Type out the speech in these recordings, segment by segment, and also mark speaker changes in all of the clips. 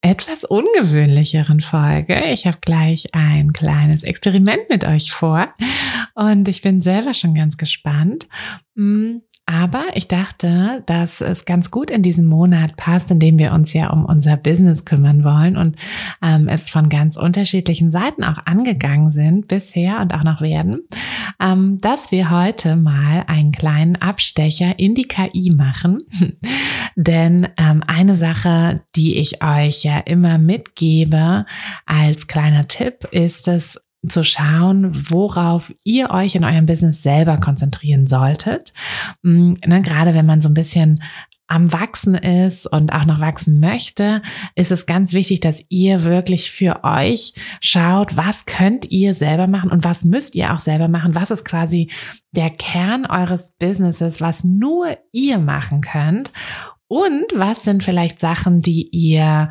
Speaker 1: etwas ungewöhnlicheren Folge. Ich habe gleich ein kleines Experiment mit euch vor und ich bin selber schon ganz gespannt. Hm, aber ich dachte, dass es ganz gut in diesen Monat passt, in dem wir uns ja um unser Business kümmern wollen und ähm, es von ganz unterschiedlichen Seiten auch angegangen sind bisher und auch noch werden, ähm, dass wir heute mal einen kleinen Abstecher in die KI machen. Denn ähm, eine Sache, die ich euch ja immer mitgebe als kleiner Tipp, ist es, zu schauen, worauf ihr euch in eurem Business selber konzentrieren solltet. Mm, ne, gerade wenn man so ein bisschen am Wachsen ist und auch noch wachsen möchte, ist es ganz wichtig, dass ihr wirklich für euch schaut, was könnt ihr selber machen und was müsst ihr auch selber machen. Was ist quasi der Kern eures Businesses, was nur ihr machen könnt und was sind vielleicht Sachen, die ihr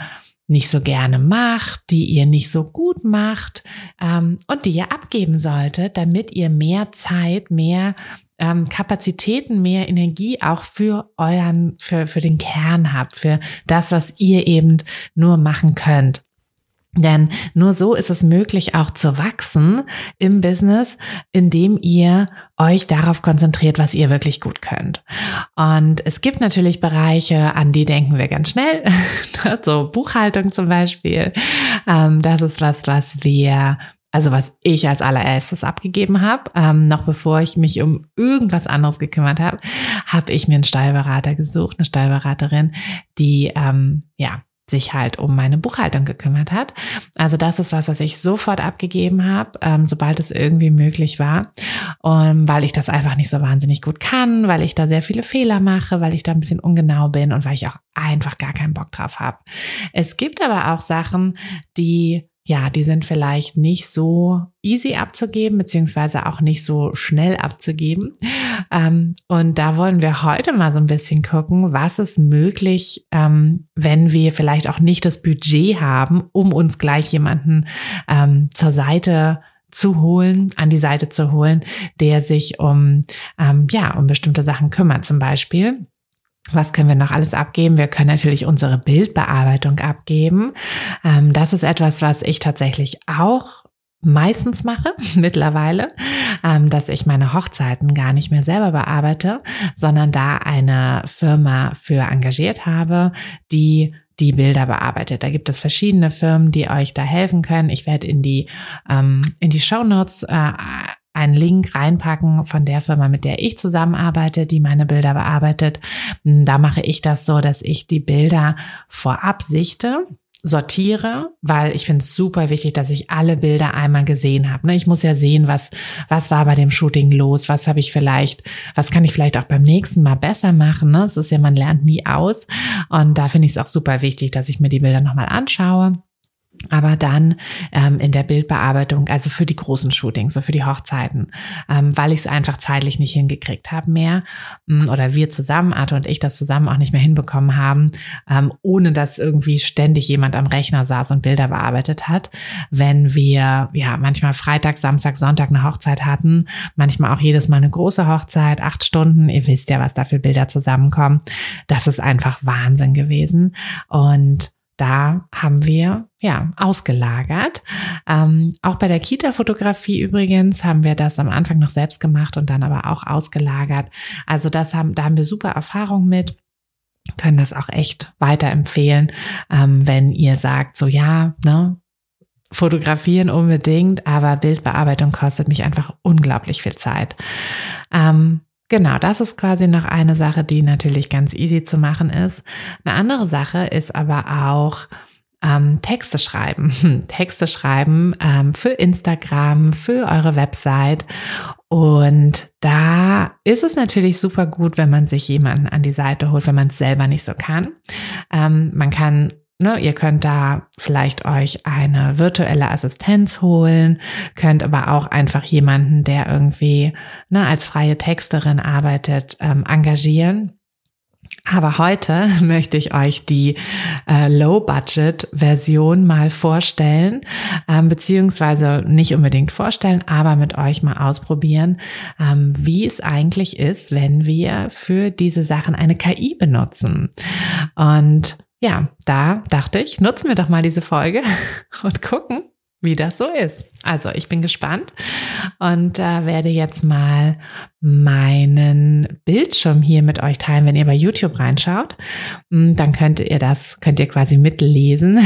Speaker 1: nicht so gerne macht, die ihr nicht so gut macht ähm, und die ihr abgeben solltet, damit ihr mehr Zeit, mehr ähm, Kapazitäten, mehr Energie auch für euren, für, für den Kern habt, für das, was ihr eben nur machen könnt. Denn nur so ist es möglich, auch zu wachsen im Business, indem ihr euch darauf konzentriert, was ihr wirklich gut könnt. Und es gibt natürlich Bereiche, an die denken wir ganz schnell. so Buchhaltung zum Beispiel. Ähm, das ist was, was wir also was ich als allererstes abgegeben habe, ähm, noch bevor ich mich um irgendwas anderes gekümmert habe, habe ich mir einen Steuerberater gesucht, eine Steuerberaterin, die ähm, ja sich halt um meine Buchhaltung gekümmert hat. Also das ist was, was ich sofort abgegeben habe, ähm, sobald es irgendwie möglich war, und weil ich das einfach nicht so wahnsinnig gut kann, weil ich da sehr viele Fehler mache, weil ich da ein bisschen ungenau bin und weil ich auch einfach gar keinen Bock drauf habe. Es gibt aber auch Sachen, die ja, die sind vielleicht nicht so easy abzugeben, beziehungsweise auch nicht so schnell abzugeben. Ähm, und da wollen wir heute mal so ein bisschen gucken, was ist möglich, ähm, wenn wir vielleicht auch nicht das Budget haben, um uns gleich jemanden ähm, zur Seite zu holen, an die Seite zu holen, der sich um, ähm, ja, um bestimmte Sachen kümmert. Zum Beispiel was können wir noch alles abgeben? Wir können natürlich unsere Bildbearbeitung abgeben. Ähm, das ist etwas, was ich tatsächlich auch meistens mache mittlerweile, ähm, dass ich meine Hochzeiten gar nicht mehr selber bearbeite, sondern da eine Firma für engagiert habe, die die Bilder bearbeitet. Da gibt es verschiedene Firmen, die euch da helfen können. Ich werde in die ähm, in die Show Notes äh, einen Link reinpacken von der Firma, mit der ich zusammenarbeite, die meine Bilder bearbeitet. Hm, da mache ich das so, dass ich die Bilder vorab sichte sortiere, weil ich finde es super wichtig, dass ich alle Bilder einmal gesehen habe. Ne? Ich muss ja sehen, was, was war bei dem Shooting los, was habe ich vielleicht, was kann ich vielleicht auch beim nächsten Mal besser machen. Ne? Es ist ja, man lernt nie aus. Und da finde ich es auch super wichtig, dass ich mir die Bilder nochmal anschaue aber dann ähm, in der Bildbearbeitung, also für die großen Shootings, so für die Hochzeiten, ähm, weil ich es einfach zeitlich nicht hingekriegt habe mehr ähm, oder wir zusammen, Arthur und ich das zusammen auch nicht mehr hinbekommen haben, ähm, ohne dass irgendwie ständig jemand am Rechner saß und Bilder bearbeitet hat. Wenn wir ja manchmal Freitag, Samstag, Sonntag eine Hochzeit hatten, manchmal auch jedes Mal eine große Hochzeit, acht Stunden, ihr wisst ja, was da für Bilder zusammenkommen. Das ist einfach Wahnsinn gewesen und da haben wir ja ausgelagert. Ähm, auch bei der Kita-Fotografie übrigens haben wir das am Anfang noch selbst gemacht und dann aber auch ausgelagert. Also das haben, da haben wir super Erfahrung mit können das auch echt weiterempfehlen, ähm, wenn ihr sagt, so ja, ne, fotografieren unbedingt, aber Bildbearbeitung kostet mich einfach unglaublich viel Zeit. Ähm, Genau, das ist quasi noch eine Sache, die natürlich ganz easy zu machen ist. Eine andere Sache ist aber auch ähm, Texte schreiben. Texte schreiben ähm, für Instagram, für eure Website. Und da ist es natürlich super gut, wenn man sich jemanden an die Seite holt, wenn man es selber nicht so kann. Ähm, man kann Ne, ihr könnt da vielleicht euch eine virtuelle Assistenz holen, könnt aber auch einfach jemanden, der irgendwie ne, als freie Texterin arbeitet, ähm, engagieren. Aber heute möchte ich euch die äh, Low-Budget-Version mal vorstellen, ähm, beziehungsweise nicht unbedingt vorstellen, aber mit euch mal ausprobieren, ähm, wie es eigentlich ist, wenn wir für diese Sachen eine KI benutzen. Und ja, da dachte ich, nutzen wir doch mal diese Folge und gucken, wie das so ist. Also ich bin gespannt und äh, werde jetzt mal meinen Bildschirm hier mit euch teilen, wenn ihr bei YouTube reinschaut. Hm, dann könnt ihr das, könnt ihr quasi mitlesen.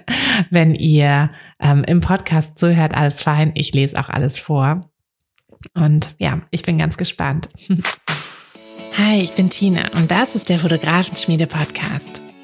Speaker 1: wenn ihr ähm, im Podcast zuhört, alles fein. Ich lese auch alles vor. Und ja, ich bin ganz gespannt. Hi, ich bin Tina und das ist der Fotografenschmiede Podcast.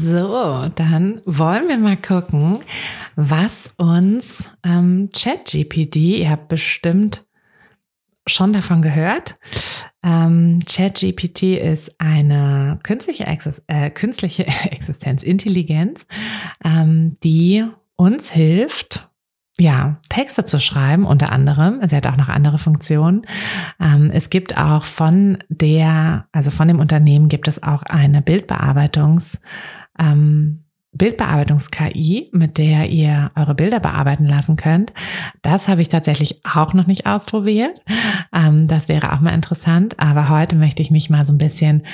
Speaker 1: So, dann wollen wir mal gucken, was uns ähm, ChatGPT, ihr habt bestimmt schon davon gehört. Ähm, ChatGPT ist eine künstliche, Exis äh, künstliche Existenzintelligenz, ähm, die uns hilft, ja, Texte zu schreiben, unter anderem. Sie hat auch noch andere Funktionen. Ähm, es gibt auch von der, also von dem Unternehmen gibt es auch eine Bildbearbeitungs- ähm, Bildbearbeitungs-KI, mit der ihr eure Bilder bearbeiten lassen könnt. Das habe ich tatsächlich auch noch nicht ausprobiert. Ähm, das wäre auch mal interessant. Aber heute möchte ich mich mal so ein bisschen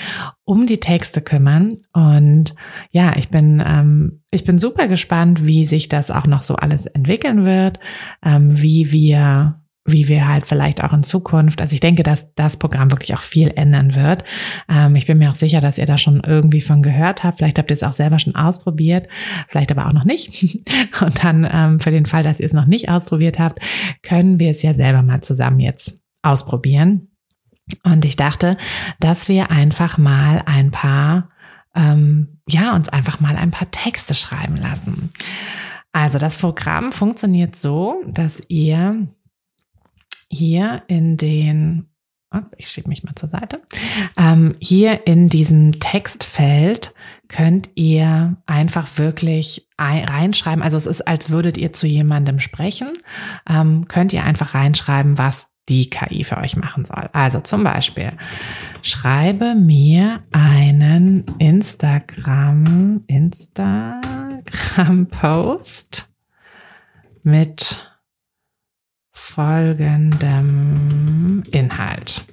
Speaker 1: um die Texte kümmern. Und ja, ich bin, ähm, ich bin super gespannt, wie sich das auch noch so alles entwickeln wird, ähm, wie wir wie wir halt vielleicht auch in Zukunft, also ich denke, dass das Programm wirklich auch viel ändern wird. Ähm, ich bin mir auch sicher, dass ihr da schon irgendwie von gehört habt. Vielleicht habt ihr es auch selber schon ausprobiert, vielleicht aber auch noch nicht. Und dann ähm, für den Fall, dass ihr es noch nicht ausprobiert habt, können wir es ja selber mal zusammen jetzt ausprobieren. Und ich dachte, dass wir einfach mal ein paar, ähm, ja, uns einfach mal ein paar Texte schreiben lassen. Also das Programm funktioniert so, dass ihr hier in den, oh, ich schiebe mich mal zur Seite, ähm, hier in diesem Textfeld könnt ihr einfach wirklich reinschreiben, also es ist, als würdet ihr zu jemandem sprechen, ähm, könnt ihr einfach reinschreiben, was die KI für euch machen soll. Also zum Beispiel, schreibe mir einen Instagram, Instagram-Post mit folgendem Inhalt.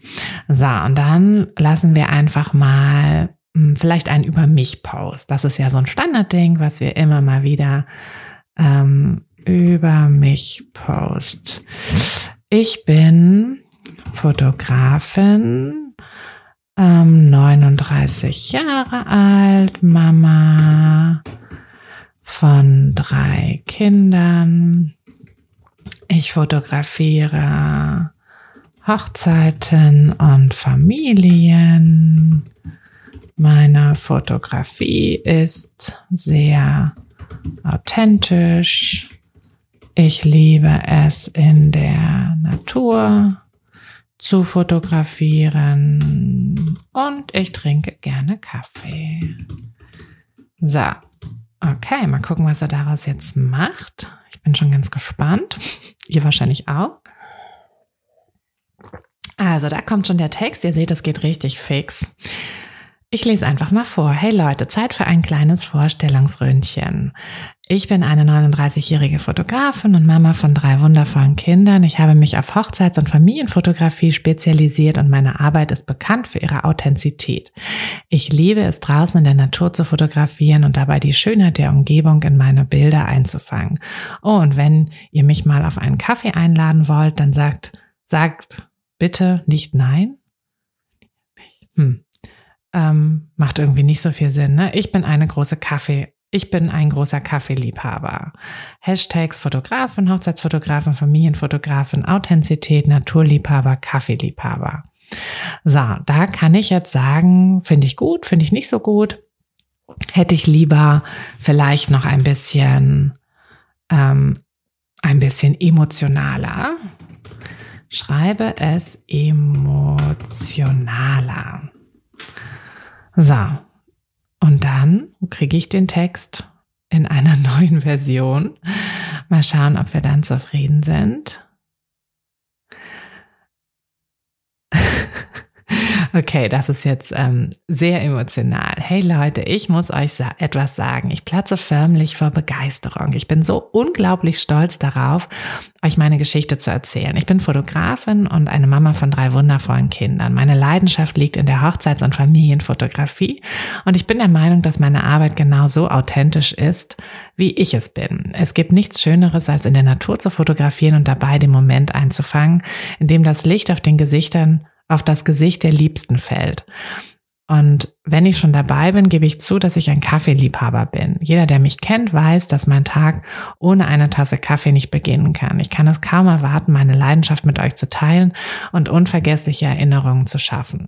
Speaker 1: So, und dann lassen wir einfach mal hm, vielleicht einen Über mich Post. Das ist ja so ein Standardding, was wir immer mal wieder ähm, über mich Post. Ich bin Fotografin, ähm, 39 Jahre alt, Mama von drei Kindern ich fotografiere Hochzeiten und Familien. Meine Fotografie ist sehr authentisch. Ich liebe es in der Natur zu fotografieren und ich trinke gerne Kaffee. So, okay, mal gucken, was er daraus jetzt macht. Ich bin schon ganz gespannt. Ihr wahrscheinlich auch. Also, da kommt schon der Text. Ihr seht, es geht richtig fix. Ich lese einfach mal vor. Hey Leute, Zeit für ein kleines Vorstellungsröntchen. Ich bin eine 39-jährige Fotografin und Mama von drei wundervollen Kindern. Ich habe mich auf Hochzeits- und Familienfotografie spezialisiert und meine Arbeit ist bekannt für ihre Authentizität. Ich liebe es, draußen in der Natur zu fotografieren und dabei die Schönheit der Umgebung in meine Bilder einzufangen. Oh, und wenn ihr mich mal auf einen Kaffee einladen wollt, dann sagt, sagt bitte nicht nein. Hm. Ähm, macht irgendwie nicht so viel Sinn. Ne? Ich bin eine große Kaffee. Ich bin ein großer Kaffeeliebhaber. Hashtags Fotografin, Hochzeitsfotografin, Familienfotografin, Authentizität, Naturliebhaber, Kaffeeliebhaber. So, da kann ich jetzt sagen, finde ich gut, finde ich nicht so gut. Hätte ich lieber vielleicht noch ein bisschen, ähm, ein bisschen emotionaler. Schreibe es emotionaler. So, und dann kriege ich den Text in einer neuen Version. Mal schauen, ob wir dann zufrieden sind. Okay, das ist jetzt ähm, sehr emotional. Hey Leute, ich muss euch sa etwas sagen. Ich platze förmlich vor Begeisterung. Ich bin so unglaublich stolz darauf, euch meine Geschichte zu erzählen. Ich bin Fotografin und eine Mama von drei wundervollen Kindern. Meine Leidenschaft liegt in der Hochzeits- und Familienfotografie und ich bin der Meinung, dass meine Arbeit genau so authentisch ist, wie ich es bin. Es gibt nichts Schöneres, als in der Natur zu fotografieren und dabei den Moment einzufangen, in dem das Licht auf den Gesichtern auf das Gesicht der Liebsten fällt. Und wenn ich schon dabei bin, gebe ich zu, dass ich ein Kaffeeliebhaber bin. Jeder, der mich kennt, weiß, dass mein Tag ohne eine Tasse Kaffee nicht beginnen kann. Ich kann es kaum erwarten, meine Leidenschaft mit euch zu teilen und unvergessliche Erinnerungen zu schaffen.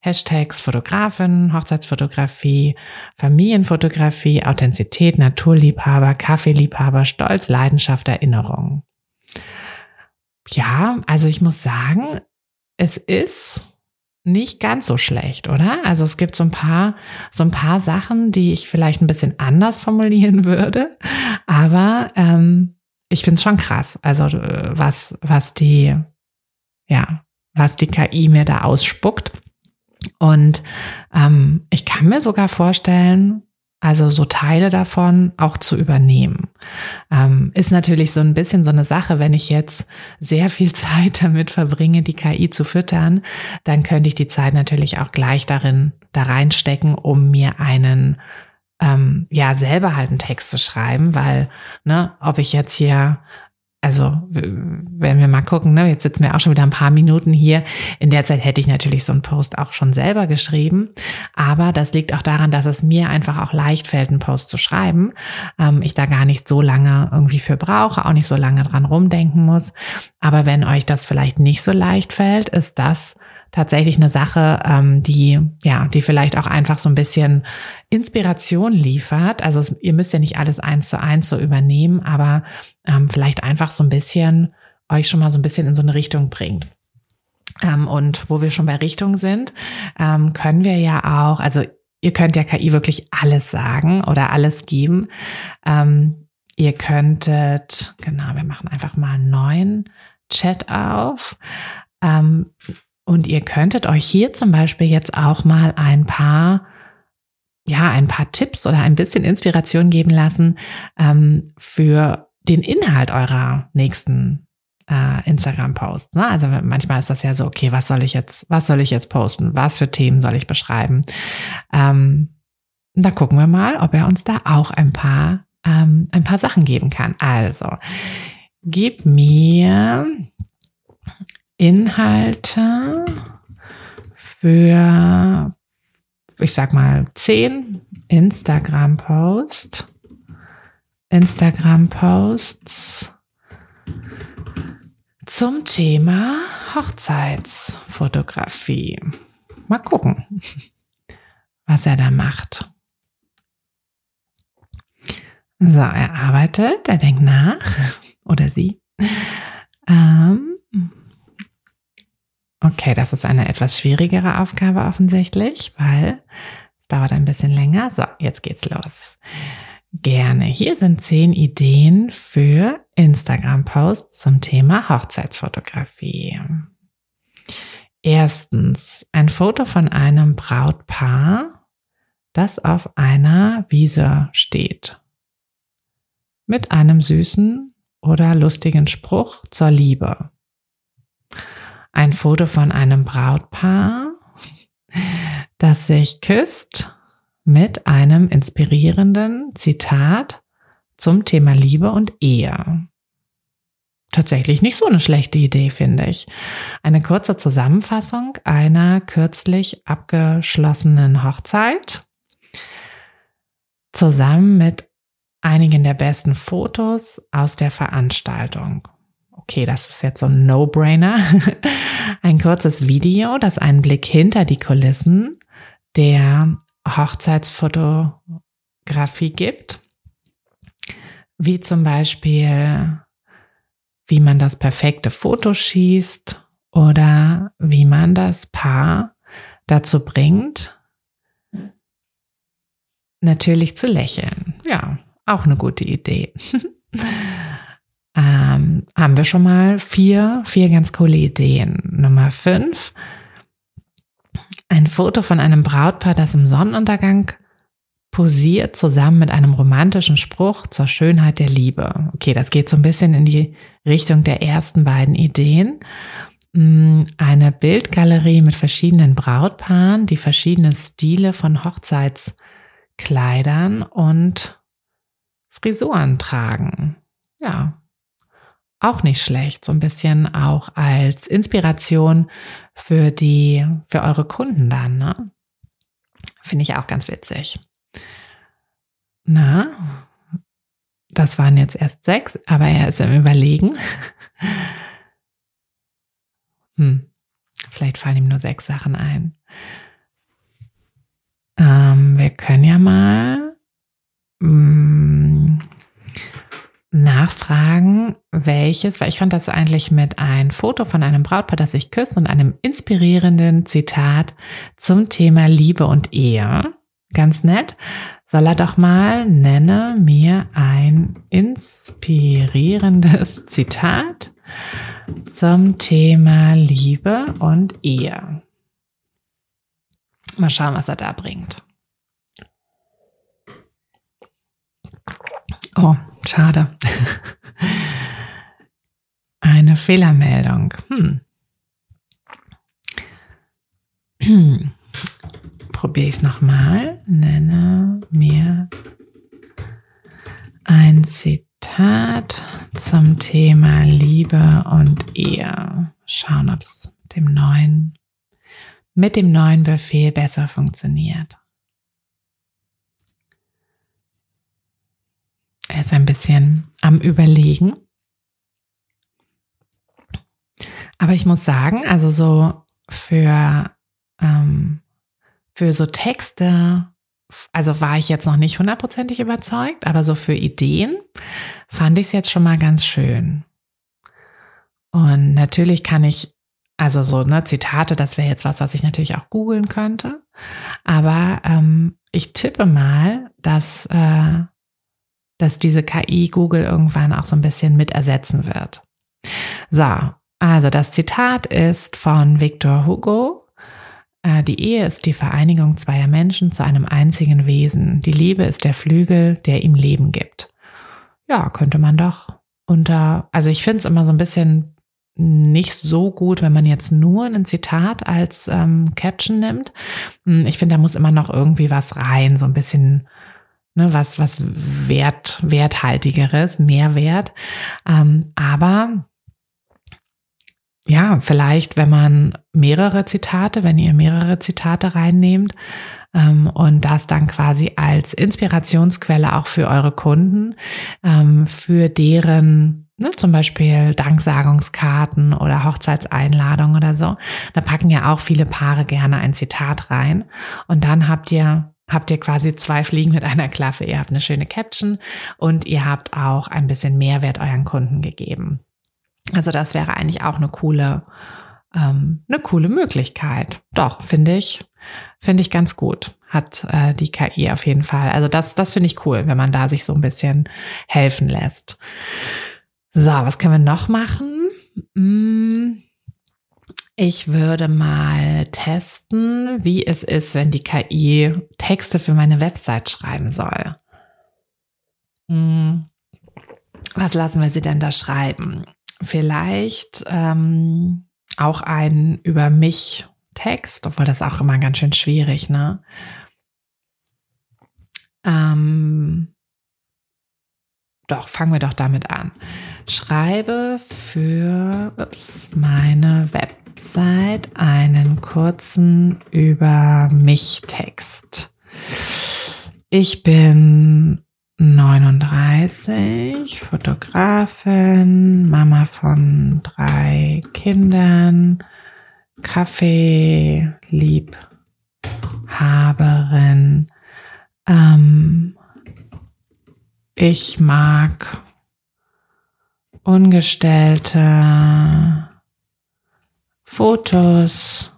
Speaker 1: Hashtags Fotografin, Hochzeitsfotografie, Familienfotografie, Authentizität, Naturliebhaber, Kaffeeliebhaber, Stolz, Leidenschaft, Erinnerungen. Ja, also ich muss sagen, es ist nicht ganz so schlecht, oder? Also es gibt so ein paar, so ein paar Sachen, die ich vielleicht ein bisschen anders formulieren würde, aber ähm, ich finde es schon krass. Also äh, was, was die, ja, was die KI mir da ausspuckt. Und ähm, ich kann mir sogar vorstellen, also so Teile davon auch zu übernehmen. Ähm, ist natürlich so ein bisschen so eine Sache, wenn ich jetzt sehr viel Zeit damit verbringe, die KI zu füttern, dann könnte ich die Zeit natürlich auch gleich darin, da reinstecken, um mir einen, ähm, ja, selber halt einen Text zu schreiben, weil, ne, ob ich jetzt hier also wenn wir mal gucken, ne, jetzt sitzen wir auch schon wieder ein paar Minuten hier. In der Zeit hätte ich natürlich so einen Post auch schon selber geschrieben. Aber das liegt auch daran, dass es mir einfach auch leicht fällt, einen Post zu schreiben. Ähm, ich da gar nicht so lange irgendwie für brauche, auch nicht so lange dran rumdenken muss. Aber wenn euch das vielleicht nicht so leicht fällt, ist das tatsächlich eine Sache, ähm, die, ja, die vielleicht auch einfach so ein bisschen Inspiration liefert. Also es, ihr müsst ja nicht alles eins zu eins so übernehmen, aber ähm, vielleicht einfach so ein bisschen euch schon mal so ein bisschen in so eine Richtung bringt. Ähm, und wo wir schon bei Richtung sind, ähm, können wir ja auch, also ihr könnt ja KI wirklich alles sagen oder alles geben. Ähm, ihr könntet, genau, wir machen einfach mal einen neuen Chat auf. Ähm, und ihr könntet euch hier zum Beispiel jetzt auch mal ein paar, ja, ein paar Tipps oder ein bisschen Inspiration geben lassen ähm, für den Inhalt eurer nächsten äh, Instagram-Posts. Ne? Also manchmal ist das ja so, okay, was soll ich jetzt, was soll ich jetzt posten? Was für Themen soll ich beschreiben? Ähm, da gucken wir mal, ob er uns da auch ein paar, ähm, ein paar Sachen geben kann. Also, gib mir Inhalte für, ich sag mal, zehn Instagram-Posts. Instagram-Posts zum Thema Hochzeitsfotografie. Mal gucken, was er da macht. So, er arbeitet, er denkt nach oder sie. Ähm, Okay, das ist eine etwas schwierigere Aufgabe offensichtlich, weil es dauert ein bisschen länger. So, jetzt geht's los. Gerne. Hier sind zehn Ideen für Instagram-Posts zum Thema Hochzeitsfotografie. Erstens, ein Foto von einem Brautpaar, das auf einer Wiese steht. Mit einem süßen oder lustigen Spruch zur Liebe. Ein Foto von einem Brautpaar, das sich küsst mit einem inspirierenden Zitat zum Thema Liebe und Ehe. Tatsächlich nicht so eine schlechte Idee, finde ich. Eine kurze Zusammenfassung einer kürzlich abgeschlossenen Hochzeit zusammen mit einigen der besten Fotos aus der Veranstaltung. Okay, das ist jetzt so ein No-Brainer. Ein kurzes Video, das einen Blick hinter die Kulissen der Hochzeitsfotografie gibt, wie zum Beispiel, wie man das perfekte Foto schießt oder wie man das Paar dazu bringt, natürlich zu lächeln. Ja, auch eine gute Idee. ähm, haben wir schon mal vier, vier ganz coole Ideen. Nummer fünf, ein Foto von einem Brautpaar, das im Sonnenuntergang posiert, zusammen mit einem romantischen Spruch zur Schönheit der Liebe. Okay, das geht so ein bisschen in die Richtung der ersten beiden Ideen. Mm, eine Bildgalerie mit verschiedenen Brautpaaren, die verschiedene Stile von Hochzeitskleidern und Frisuren tragen. Ja, auch nicht schlecht, so ein bisschen auch als Inspiration für die, für eure Kunden dann, ne? Finde ich auch ganz witzig. Na, das waren jetzt erst sechs, aber er ist im Überlegen. Hm, vielleicht fallen ihm nur sechs Sachen ein. Ähm, wir können ja mal. Hm, nachfragen, welches, weil ich fand das eigentlich mit ein Foto von einem Brautpaar, das sich küsst und einem inspirierenden Zitat zum Thema Liebe und Ehe. Ganz nett. Soll er doch mal, nenne mir ein inspirierendes Zitat zum Thema Liebe und Ehe. Mal schauen, was er da bringt. Oh, schade. Eine Fehlermeldung. Hm. Probiere ich es nochmal. Nenne mir ein Zitat zum Thema Liebe und Ehe. Schauen, ob es dem neuen, mit dem neuen Befehl besser funktioniert. Er ist ein bisschen am Überlegen. Aber ich muss sagen, also so für, ähm, für so Texte, also war ich jetzt noch nicht hundertprozentig überzeugt, aber so für Ideen fand ich es jetzt schon mal ganz schön. Und natürlich kann ich, also so ne, Zitate, das wäre jetzt was, was ich natürlich auch googeln könnte. Aber ähm, ich tippe mal, dass äh, dass diese KI Google irgendwann auch so ein bisschen mit ersetzen wird. So, also das Zitat ist von Victor Hugo. Äh, die Ehe ist die Vereinigung zweier Menschen zu einem einzigen Wesen. Die Liebe ist der Flügel, der ihm Leben gibt. Ja, könnte man doch unter, also ich finde es immer so ein bisschen nicht so gut, wenn man jetzt nur ein Zitat als ähm, Caption nimmt. Hm, ich finde, da muss immer noch irgendwie was rein, so ein bisschen ne, was, was Wert, Werthaltigeres, Mehrwert. Ähm, aber ja, vielleicht, wenn man mehrere Zitate, wenn ihr mehrere Zitate reinnehmt ähm, und das dann quasi als Inspirationsquelle auch für eure Kunden, ähm, für deren ne, zum Beispiel Danksagungskarten oder Hochzeitseinladungen oder so, da packen ja auch viele Paare gerne ein Zitat rein und dann habt ihr habt ihr quasi zwei Fliegen mit einer Klappe. Ihr habt eine schöne Caption und ihr habt auch ein bisschen Mehrwert euren Kunden gegeben. Also das wäre eigentlich auch eine coole, ähm, eine coole Möglichkeit. Doch, finde ich, finde ich ganz gut. Hat äh, die KI auf jeden Fall. Also das, das finde ich cool, wenn man da sich so ein bisschen helfen lässt. So, was können wir noch machen? Hm, ich würde mal testen, wie es ist, wenn die KI Texte für meine Website schreiben soll. Hm, was lassen wir sie denn da schreiben? Vielleicht ähm, auch ein über mich Text, obwohl das auch immer ganz schön schwierig, ne? Ähm, doch, fangen wir doch damit an. Schreibe für ups, meine Website einen kurzen über mich Text. Ich bin 39, Fotografin, Mama von drei Kindern, Kaffee, Liebhaberin. Ähm, ich mag ungestellte Fotos.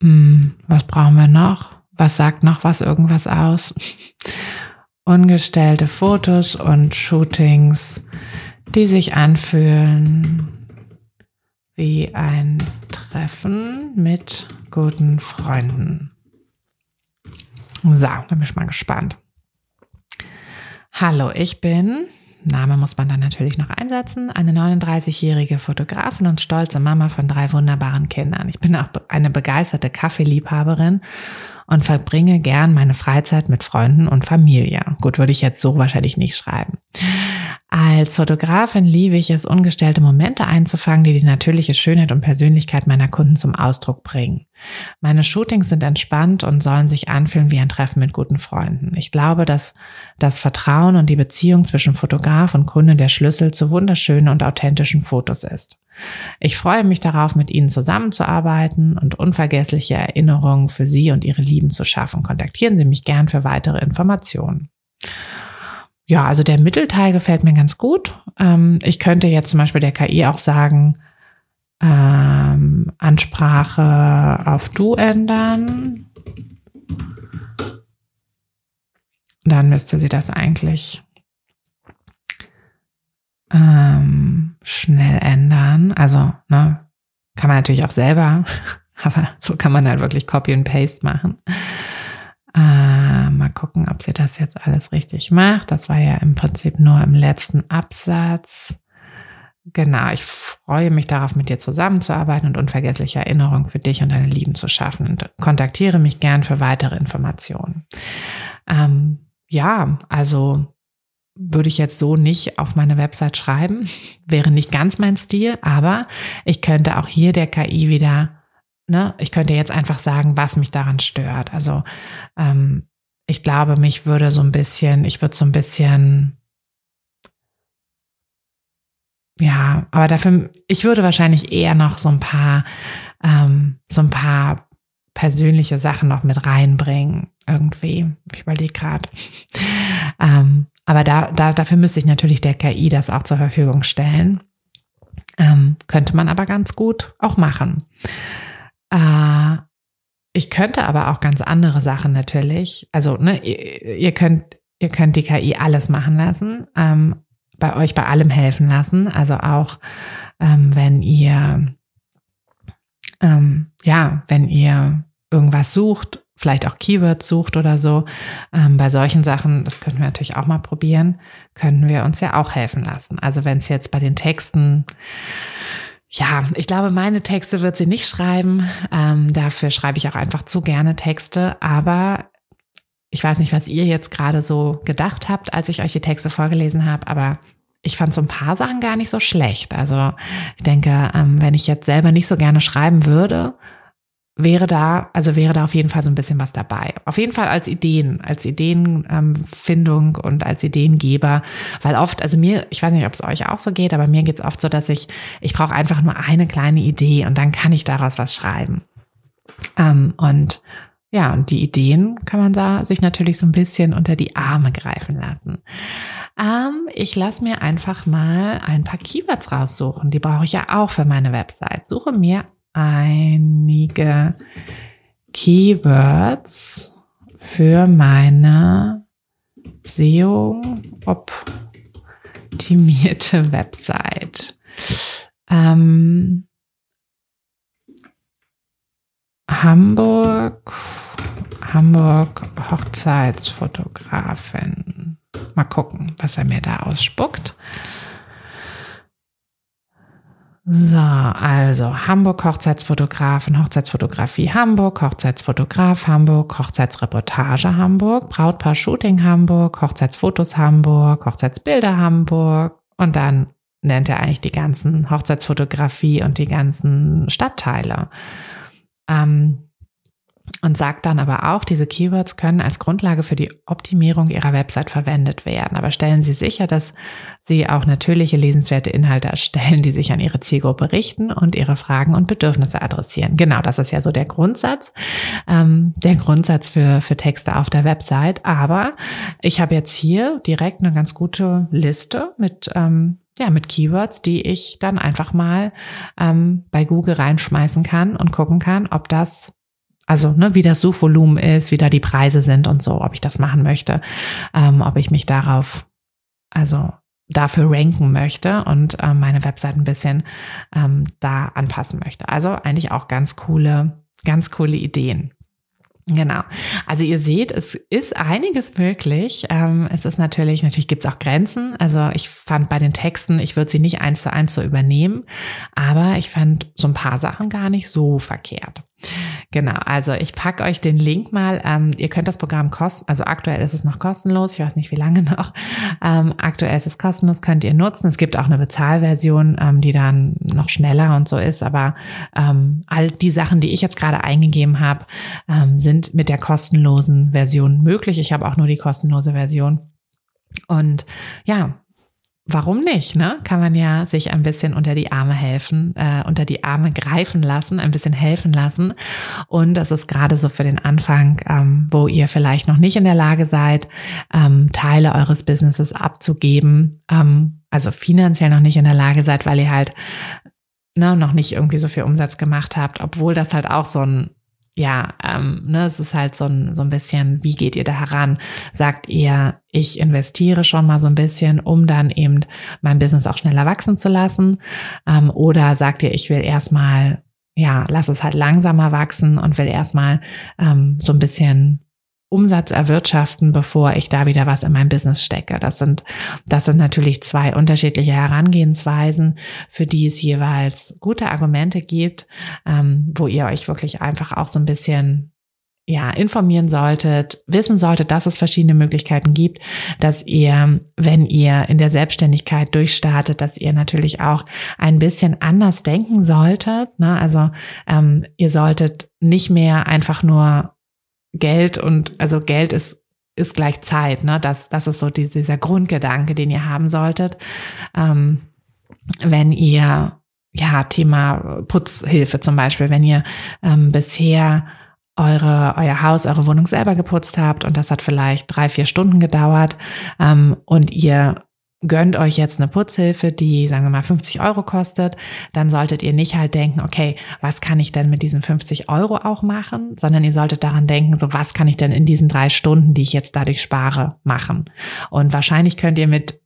Speaker 1: Hm, was brauchen wir noch? Was sagt noch was irgendwas aus? Ungestellte Fotos und Shootings, die sich anfühlen wie ein Treffen mit guten Freunden. So, da bin ich mal gespannt. Hallo, ich bin, Name muss man dann natürlich noch einsetzen, eine 39-jährige Fotografin und stolze Mama von drei wunderbaren Kindern. Ich bin auch eine begeisterte Kaffeeliebhaberin und verbringe gern meine Freizeit mit Freunden und Familie. Gut, würde ich jetzt so wahrscheinlich nicht schreiben. Als Fotografin liebe ich es, ungestellte Momente einzufangen, die die natürliche Schönheit und Persönlichkeit meiner Kunden zum Ausdruck bringen. Meine Shootings sind entspannt und sollen sich anfühlen wie ein Treffen mit guten Freunden. Ich glaube, dass das Vertrauen und die Beziehung zwischen Fotograf und Kunde der Schlüssel zu wunderschönen und authentischen Fotos ist. Ich freue mich darauf, mit Ihnen zusammenzuarbeiten und unvergessliche Erinnerungen für Sie und Ihre Lieben zu schaffen. Kontaktieren Sie mich gern für weitere Informationen. Ja, also der Mittelteil gefällt mir ganz gut. Ähm, ich könnte jetzt zum Beispiel der KI auch sagen, ähm, Ansprache auf Du ändern. Dann müsste sie das eigentlich ähm, schnell ändern. Also, ne, kann man natürlich auch selber, aber so kann man halt wirklich Copy und Paste machen. Äh, mal gucken, ob sie das jetzt alles richtig macht. Das war ja im Prinzip nur im letzten Absatz. Genau, ich freue mich darauf, mit dir zusammenzuarbeiten und unvergessliche Erinnerungen für dich und deine Lieben zu schaffen. Und kontaktiere mich gern für weitere Informationen. Ähm, ja, also würde ich jetzt so nicht auf meine Website schreiben. Wäre nicht ganz mein Stil, aber ich könnte auch hier der KI wieder, ne, ich könnte jetzt einfach sagen, was mich daran stört. Also ähm, ich glaube, mich würde so ein bisschen, ich würde so ein bisschen, ja, aber dafür, ich würde wahrscheinlich eher noch so ein paar, ähm, so ein paar persönliche Sachen noch mit reinbringen. Irgendwie. Ich überlege gerade. ähm, aber da, da, dafür müsste ich natürlich der KI das auch zur Verfügung stellen. Ähm, könnte man aber ganz gut auch machen. Äh, ich könnte aber auch ganz andere Sachen natürlich. Also, ne, ihr, ihr könnt, ihr könnt die KI alles machen lassen, ähm, bei euch bei allem helfen lassen. Also auch ähm, wenn ihr, ähm, ja, wenn ihr irgendwas sucht vielleicht auch Keywords sucht oder so. Ähm, bei solchen Sachen, das könnten wir natürlich auch mal probieren, können wir uns ja auch helfen lassen. Also wenn es jetzt bei den Texten, ja, ich glaube, meine Texte wird sie nicht schreiben. Ähm, dafür schreibe ich auch einfach zu gerne Texte. Aber ich weiß nicht, was ihr jetzt gerade so gedacht habt, als ich euch die Texte vorgelesen habe, aber ich fand so ein paar Sachen gar nicht so schlecht. Also ich denke, ähm, wenn ich jetzt selber nicht so gerne schreiben würde, wäre da, also wäre da auf jeden Fall so ein bisschen was dabei. Auf jeden Fall als Ideen, als Ideenfindung ähm, und als Ideengeber, weil oft, also mir, ich weiß nicht, ob es euch auch so geht, aber mir geht es oft so, dass ich, ich brauche einfach nur eine kleine Idee und dann kann ich daraus was schreiben. Ähm, und ja, und die Ideen kann man da sich natürlich so ein bisschen unter die Arme greifen lassen. Ähm, ich lasse mir einfach mal ein paar Keywords raussuchen. Die brauche ich ja auch für meine Website. Suche mir einige Keywords für meine SEO-optimierte Website. Ähm, Hamburg, Hamburg Hochzeitsfotografin. Mal gucken, was er mir da ausspuckt. So, also Hamburg Hochzeitsfotografin, Hochzeitsfotografie Hamburg, Hochzeitsfotograf Hamburg, Hochzeitsreportage Hamburg, Brautpaar Shooting Hamburg, Hochzeitsfotos Hamburg, Hochzeitsbilder Hamburg und dann nennt er eigentlich die ganzen Hochzeitsfotografie und die ganzen Stadtteile. Ähm, und sagt dann aber auch, diese Keywords können als Grundlage für die Optimierung Ihrer Website verwendet werden. Aber stellen Sie sicher, dass Sie auch natürliche, lesenswerte Inhalte erstellen, die sich an Ihre Zielgruppe richten und Ihre Fragen und Bedürfnisse adressieren. Genau, das ist ja so der Grundsatz, ähm, der Grundsatz für, für Texte auf der Website. Aber ich habe jetzt hier direkt eine ganz gute Liste mit ähm, ja, mit Keywords, die ich dann einfach mal ähm, bei Google reinschmeißen kann und gucken kann, ob das, also ne, wie das Suchvolumen ist, wie da die Preise sind und so, ob ich das machen möchte, ähm, ob ich mich darauf, also dafür ranken möchte und äh, meine Website ein bisschen ähm, da anpassen möchte. Also eigentlich auch ganz coole, ganz coole Ideen. Genau. Also ihr seht, es ist einiges möglich. Ähm, es ist natürlich, natürlich gibt es auch Grenzen. Also ich fand bei den Texten, ich würde sie nicht eins zu eins so übernehmen, aber ich fand so ein paar Sachen gar nicht so verkehrt. Genau, also ich packe euch den Link mal. Ähm, ihr könnt das Programm kosten, also aktuell ist es noch kostenlos, ich weiß nicht wie lange noch. Ähm, aktuell ist es kostenlos, könnt ihr nutzen. Es gibt auch eine Bezahlversion, ähm, die dann noch schneller und so ist, aber ähm, all die Sachen, die ich jetzt gerade eingegeben habe, ähm, sind mit der kostenlosen Version möglich. Ich habe auch nur die kostenlose Version. Und ja, warum nicht? Ne? Kann man ja sich ein bisschen unter die Arme helfen, äh, unter die Arme greifen lassen, ein bisschen helfen lassen. Und das ist gerade so für den Anfang, ähm, wo ihr vielleicht noch nicht in der Lage seid, ähm, Teile eures Businesses abzugeben, ähm, also finanziell noch nicht in der Lage seid, weil ihr halt ne, noch nicht irgendwie so viel Umsatz gemacht habt, obwohl das halt auch so ein ja, ähm, ne, es ist halt so ein, so ein bisschen, wie geht ihr da heran? Sagt ihr, ich investiere schon mal so ein bisschen, um dann eben mein Business auch schneller wachsen zu lassen? Ähm, oder sagt ihr, ich will erstmal, ja, lass es halt langsamer wachsen und will erstmal ähm, so ein bisschen Umsatz erwirtschaften, bevor ich da wieder was in mein Business stecke. Das sind, das sind natürlich zwei unterschiedliche Herangehensweisen, für die es jeweils gute Argumente gibt, ähm, wo ihr euch wirklich einfach auch so ein bisschen ja, informieren solltet, wissen solltet, dass es verschiedene Möglichkeiten gibt, dass ihr, wenn ihr in der Selbstständigkeit durchstartet, dass ihr natürlich auch ein bisschen anders denken solltet. Ne? Also ähm, ihr solltet nicht mehr einfach nur Geld und also Geld ist ist gleich Zeit, ne? Das, das ist so dieser Grundgedanke, den ihr haben solltet. Ähm, wenn ihr, ja, Thema Putzhilfe zum Beispiel, wenn ihr ähm, bisher eure, euer Haus, eure Wohnung selber geputzt habt und das hat vielleicht drei, vier Stunden gedauert ähm, und ihr gönnt euch jetzt eine Putzhilfe, die, sagen wir mal, 50 Euro kostet, dann solltet ihr nicht halt denken, okay, was kann ich denn mit diesen 50 Euro auch machen, sondern ihr solltet daran denken, so was kann ich denn in diesen drei Stunden, die ich jetzt dadurch spare, machen. Und wahrscheinlich könnt ihr mit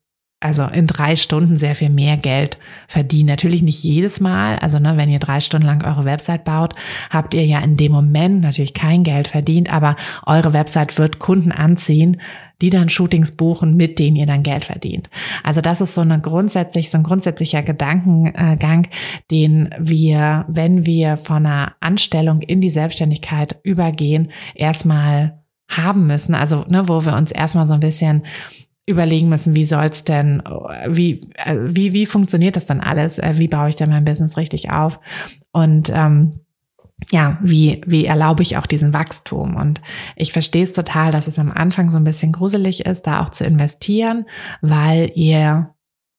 Speaker 1: also in drei Stunden sehr viel mehr Geld verdienen. Natürlich nicht jedes Mal. Also ne, wenn ihr drei Stunden lang eure Website baut, habt ihr ja in dem Moment natürlich kein Geld verdient, aber eure Website wird Kunden anziehen, die dann Shootings buchen, mit denen ihr dann Geld verdient. Also das ist so eine grundsätzlich, so ein grundsätzlicher Gedankengang, den wir, wenn wir von einer Anstellung in die Selbstständigkeit übergehen, erstmal haben müssen. Also, ne, wo wir uns erstmal so ein bisschen überlegen müssen, wie soll's denn, wie, wie, wie funktioniert das dann alles? Wie baue ich denn mein Business richtig auf? Und ähm, ja, wie, wie erlaube ich auch diesen Wachstum? Und ich verstehe es total, dass es am Anfang so ein bisschen gruselig ist, da auch zu investieren, weil ihr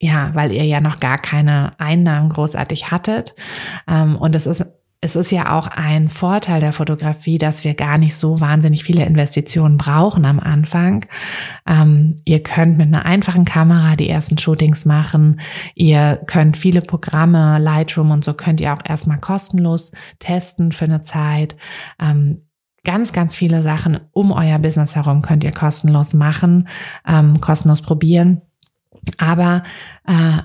Speaker 1: ja, weil ihr ja noch gar keine Einnahmen großartig hattet. Ähm, und es ist es ist ja auch ein Vorteil der Fotografie, dass wir gar nicht so wahnsinnig viele Investitionen brauchen am Anfang. Ähm, ihr könnt mit einer einfachen Kamera die ersten Shootings machen. Ihr könnt viele Programme, Lightroom und so könnt ihr auch erstmal kostenlos testen für eine Zeit. Ähm, ganz, ganz viele Sachen um euer Business herum könnt ihr kostenlos machen, ähm, kostenlos probieren. Aber äh,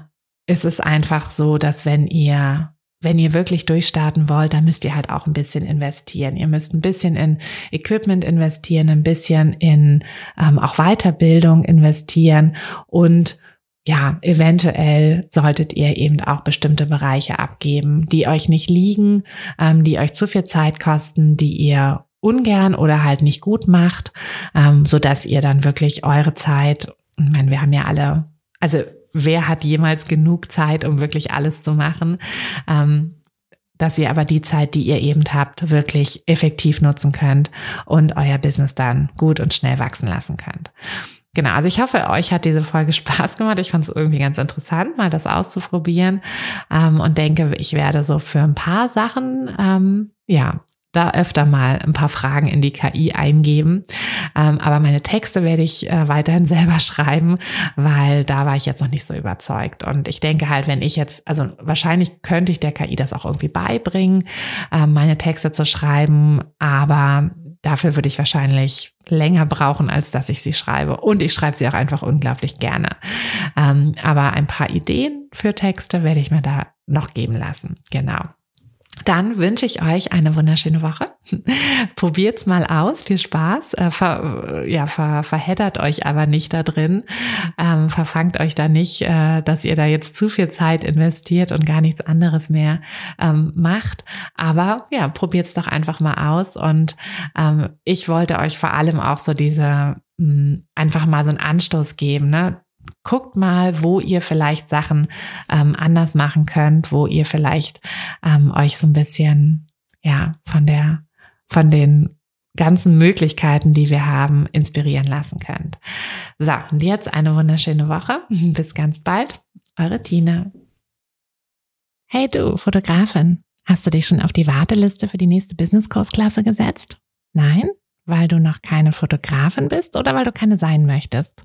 Speaker 1: es ist einfach so, dass wenn ihr wenn ihr wirklich durchstarten wollt, dann müsst ihr halt auch ein bisschen investieren. Ihr müsst ein bisschen in Equipment investieren, ein bisschen in ähm, auch Weiterbildung investieren und ja, eventuell solltet ihr eben auch bestimmte Bereiche abgeben, die euch nicht liegen, ähm, die euch zu viel Zeit kosten, die ihr ungern oder halt nicht gut macht, ähm, so dass ihr dann wirklich eure Zeit, ich meine, wir haben ja alle, also wer hat jemals genug Zeit, um wirklich alles zu machen? Ähm, dass ihr aber die Zeit, die ihr eben habt, wirklich effektiv nutzen könnt und euer Business dann gut und schnell wachsen lassen könnt. Genau, also ich hoffe, euch hat diese Folge Spaß gemacht. Ich fand es irgendwie ganz interessant, mal das auszuprobieren ähm, und denke, ich werde so für ein paar Sachen ähm, ja da öfter mal ein paar Fragen in die KI eingeben. Ähm, aber meine Texte werde ich äh, weiterhin selber schreiben, weil da war ich jetzt noch nicht so überzeugt. Und ich denke halt, wenn ich jetzt, also wahrscheinlich könnte ich der KI das auch irgendwie beibringen, äh, meine Texte zu schreiben, aber dafür würde ich wahrscheinlich länger brauchen, als dass ich sie schreibe. Und ich schreibe sie auch einfach unglaublich gerne. Ähm, aber ein paar Ideen für Texte werde ich mir da noch geben lassen. Genau. Dann wünsche ich euch eine wunderschöne Woche. Probiert's mal aus, viel Spaß. Äh, ver, ja, ver, verheddert euch aber nicht da drin. Ähm, verfangt euch da nicht, äh, dass ihr da jetzt zu viel Zeit investiert und gar nichts anderes mehr ähm, macht. Aber ja, probiert's doch einfach mal aus. Und ähm, ich wollte euch vor allem auch so diese mh, hm, einfach mal so einen Anstoß geben, ne? Guckt mal, wo ihr vielleicht Sachen ähm, anders machen könnt, wo ihr vielleicht ähm, euch so ein bisschen ja von der von den ganzen Möglichkeiten, die wir haben, inspirieren lassen könnt. So, und jetzt eine wunderschöne Woche. Bis ganz bald. Eure Tina. Hey du, Fotografin, hast du dich schon auf die Warteliste für die nächste Business-Kursklasse gesetzt? Nein? Weil du noch keine Fotografin bist oder weil du keine sein möchtest?